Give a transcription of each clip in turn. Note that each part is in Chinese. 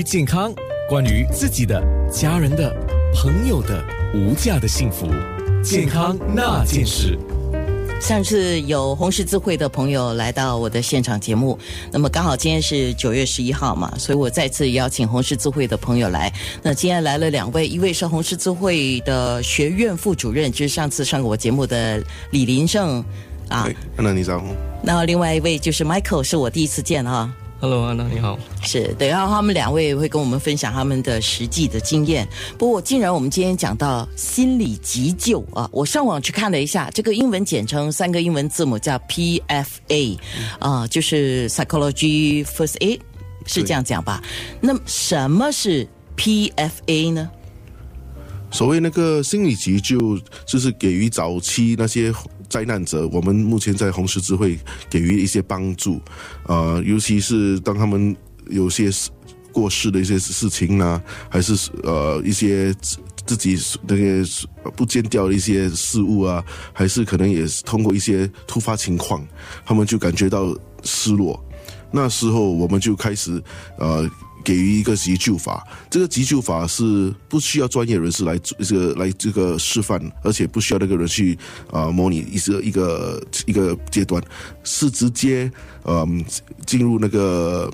于健康，关于自己的、家人的、朋友的无价的幸福，健康那件事。上次有红十字会的朋友来到我的现场节目，那么刚好今天是九月十一号嘛，所以我再次邀请红十字会的朋友来。那今天来了两位，一位是红十字会的学院副主任，就是上次上过我节目的李林胜啊。那你好。那另外一位就是 Michael，是我第一次见啊。Hello，安娜，你好。是，等下他们两位会跟我们分享他们的实际的经验。不过，既然我们今天讲到心理急救啊，我上网去看了一下，这个英文简称三个英文字母叫 PFA，啊，就是 Psychology First Aid，是这样讲吧？那么什么是 PFA 呢？所谓那个心理急救，就是给予早期那些。灾难者，我们目前在红十字会给予一些帮助，呃，尤其是当他们有些过世的一些事情呢，还是呃一些自己那些不见掉的一些事物啊，还是可能也是通过一些突发情况，他们就感觉到失落，那时候我们就开始呃。给予一个急救法，这个急救法是不需要专业人士来这个来这个示范，而且不需要那个人去啊模拟一个一个一个阶段，是直接嗯进入那个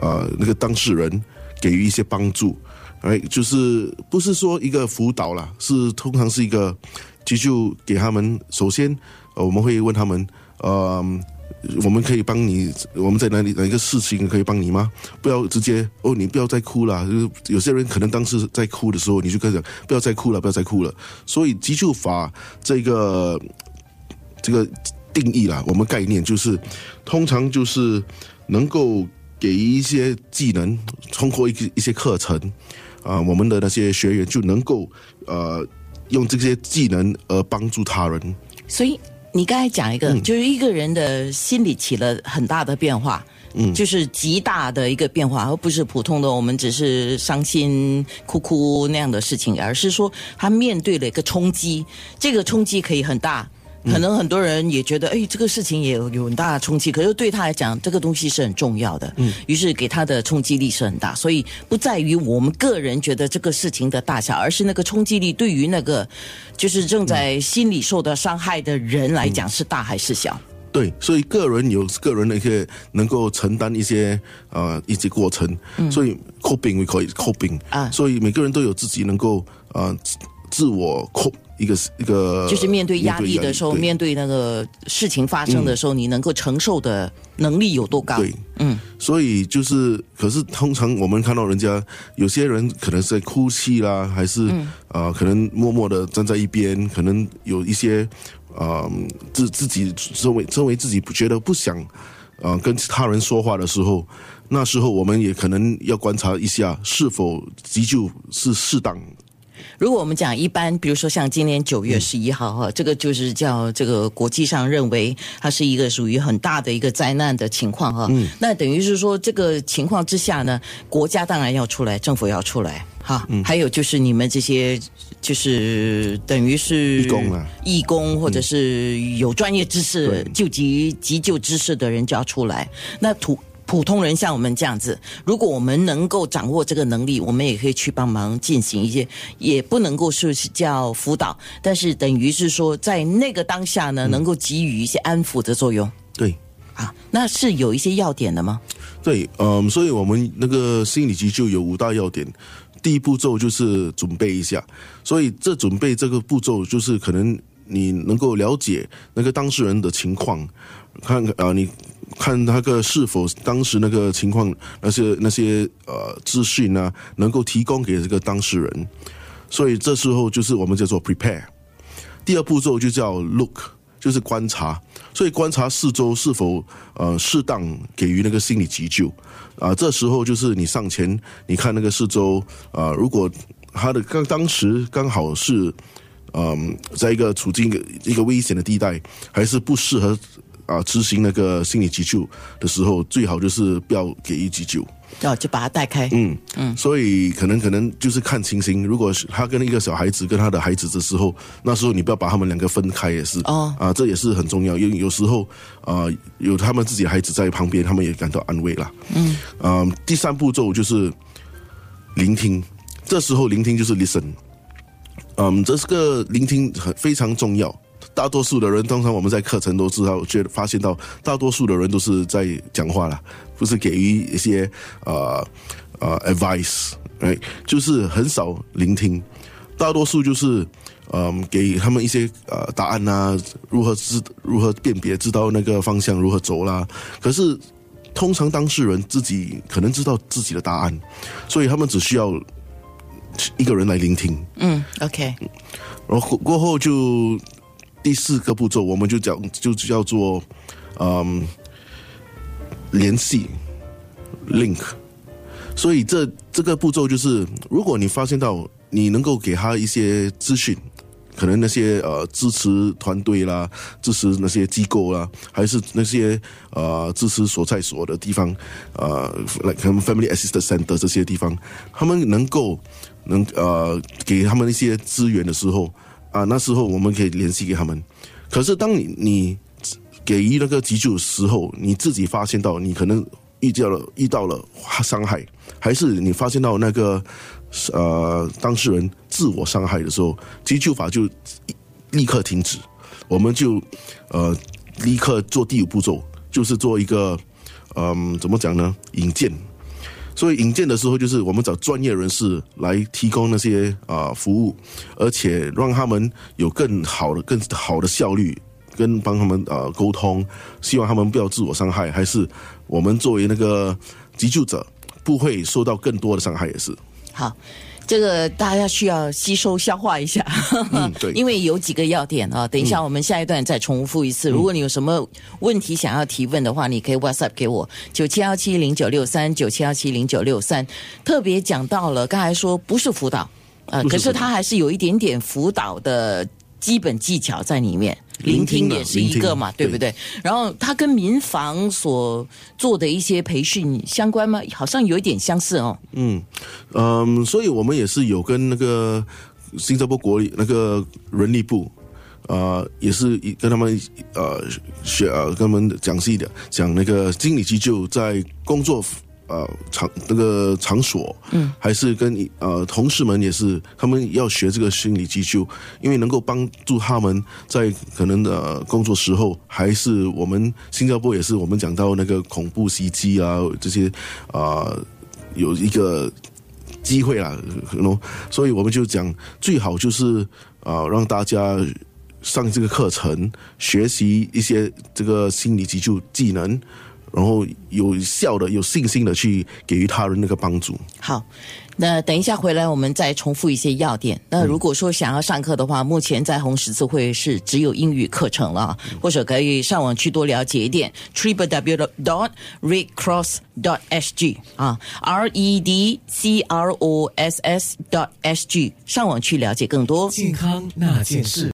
呃那个当事人给予一些帮助，哎，就是不是说一个辅导啦，是通常是一个急救给他们，首先我们会问他们，嗯。我们可以帮你，我们在哪里哪一个事情可以帮你吗？不要直接哦，你不要再哭了。就是有些人可能当时在哭的时候，你就开始不要再哭了，不要再哭了。所以急救法这个这个定义啦，我们概念就是，通常就是能够给一些技能，通过一一些课程啊，我们的那些学员就能够呃用这些技能而帮助他人。所以。你刚才讲一个，就是一个人的心理起了很大的变化，嗯，就是极大的一个变化，而不是普通的我们只是伤心哭哭那样的事情，而是说他面对了一个冲击，这个冲击可以很大。可能很多人也觉得，哎，这个事情也有有很大的冲击，可是对他来讲，这个东西是很重要的。嗯，于是给他的冲击力是很大，所以不在于我们个人觉得这个事情的大小，而是那个冲击力对于那个就是正在心理受到伤害的人来讲是大还是小？对，所以个人有个人的一些能够承担一些呃一些过程，嗯所以 coping 可以 coping 啊，所以每个人都有自己能够呃自我控。一个一个，就是面对压力的时候，面对那个事情发生的时候，你能够承受的能力有多高？对，嗯，所以就是，可是通常我们看到人家有些人可能在哭泣啦，还是啊，可能默默的站在一边，可能有一些啊自自己认为认为自己不觉得不想啊跟他人说话的时候，那时候我们也可能要观察一下是否急救是适当。如果我们讲一般，比如说像今年九月十一号哈，这个就是叫这个国际上认为它是一个属于很大的一个灾难的情况哈。嗯。那等于是说，这个情况之下呢，国家当然要出来，政府要出来哈。嗯。还有就是你们这些就是等于是义工啊，义工或者是有专业知识救急急救知识的人就要出来。那土。普通人像我们这样子，如果我们能够掌握这个能力，我们也可以去帮忙进行一些，也不能够说是叫辅导，但是等于是说在那个当下呢，能够给予一些安抚的作用。对，啊，那是有一些要点的吗？对，嗯，所以我们那个心理急救有五大要点，第一步骤就是准备一下，所以这准备这个步骤就是可能你能够了解那个当事人的情况，看啊你。看那个是否当时那个情况，那些那些呃资讯呢，能够提供给这个当事人，所以这时候就是我们叫做 prepare。第二步骤就叫 look，就是观察，所以观察四周是否呃适当给予那个心理急救啊。这时候就是你上前，你看那个四周啊，如果他的刚当时刚好是嗯，在一个处境一个危险的地带，还是不适合。啊，执行那个心理急救的时候，最好就是不要给予急救，哦，就把他带开。嗯嗯，所以可能可能就是看情形，如果是他跟一个小孩子跟他的孩子的时候，那时候你不要把他们两个分开，也是哦啊，这也是很重要，因为有时候啊，有他们自己的孩子在旁边，他们也感到安慰啦。嗯啊，第三步骤就是聆听。这时候聆听就是 listen。嗯，这是个聆听很非常重要。大多数的人，通常我们在课程都知道，觉得发现到大多数的人都是在讲话啦，不是给予一些呃呃 advice，哎，就是很少聆听。大多数就是嗯给他们一些呃答案呐，如何知如何辨别，知道那个方向如何走啦。可是通常当事人自己可能知道自己的答案，所以他们只需要一个人来聆听。嗯，OK。然后过后就。第四个步骤，我们就讲就叫做嗯联系 link。所以这这个步骤就是，如果你发现到你能够给他一些资讯，可能那些呃支持团队啦，支持那些机构啦，还是那些呃支持所在所的地方，呃，，like family assistant center 这些地方，他们能够能呃给他们一些资源的时候。啊，那时候我们可以联系给他们。可是当你你给予那个急救的时候，你自己发现到你可能遇到了遇到了伤害，还是你发现到那个呃当事人自我伤害的时候，急救法就立刻停止。我们就呃立刻做第五步骤，就是做一个嗯怎么讲呢？引荐。所以引荐的时候，就是我们找专业人士来提供那些啊服务，而且让他们有更好的、更好的效率，跟帮他们啊沟通，希望他们不要自我伤害，还是我们作为那个急救者不会受到更多的伤害，也是好。这个大家需要吸收消化一下，对，因为有几个要点啊。等一下我们下一段再重复一次。如果你有什么问题想要提问的话，你可以 WhatsApp 给我九七幺七零九六三九七幺七零九六三。特别讲到了，刚才说不是辅导，呃，可是他还是有一点点辅导的基本技巧在里面。聆听也是一个嘛，对不对？然后它跟民防所做的一些培训相关吗？好像有一点相似哦。嗯嗯，所以我们也是有跟那个新加坡国立那个人力部，呃，也是跟他们呃学呃跟他们讲细的，讲那个心理急救在工作。呃，场那个场所，嗯，还是跟呃同事们也是，他们要学这个心理急救，因为能够帮助他们在可能的工作时候，还是我们新加坡也是我们讲到那个恐怖袭击啊这些啊有一个机会啊，喏，所以我们就讲最好就是啊让大家上这个课程，学习一些这个心理急救技能。然后有效的、有信心的去给予他人那个帮助。好，那等一下回来我们再重复一些要点。那如果说想要上课的话，目前在红十字会是只有英语课程了，或者可以上网去多了解一点，triple w dot red cross dot s g 啊，r e d c r o s s dot s g，上网去了解更多健康那件事。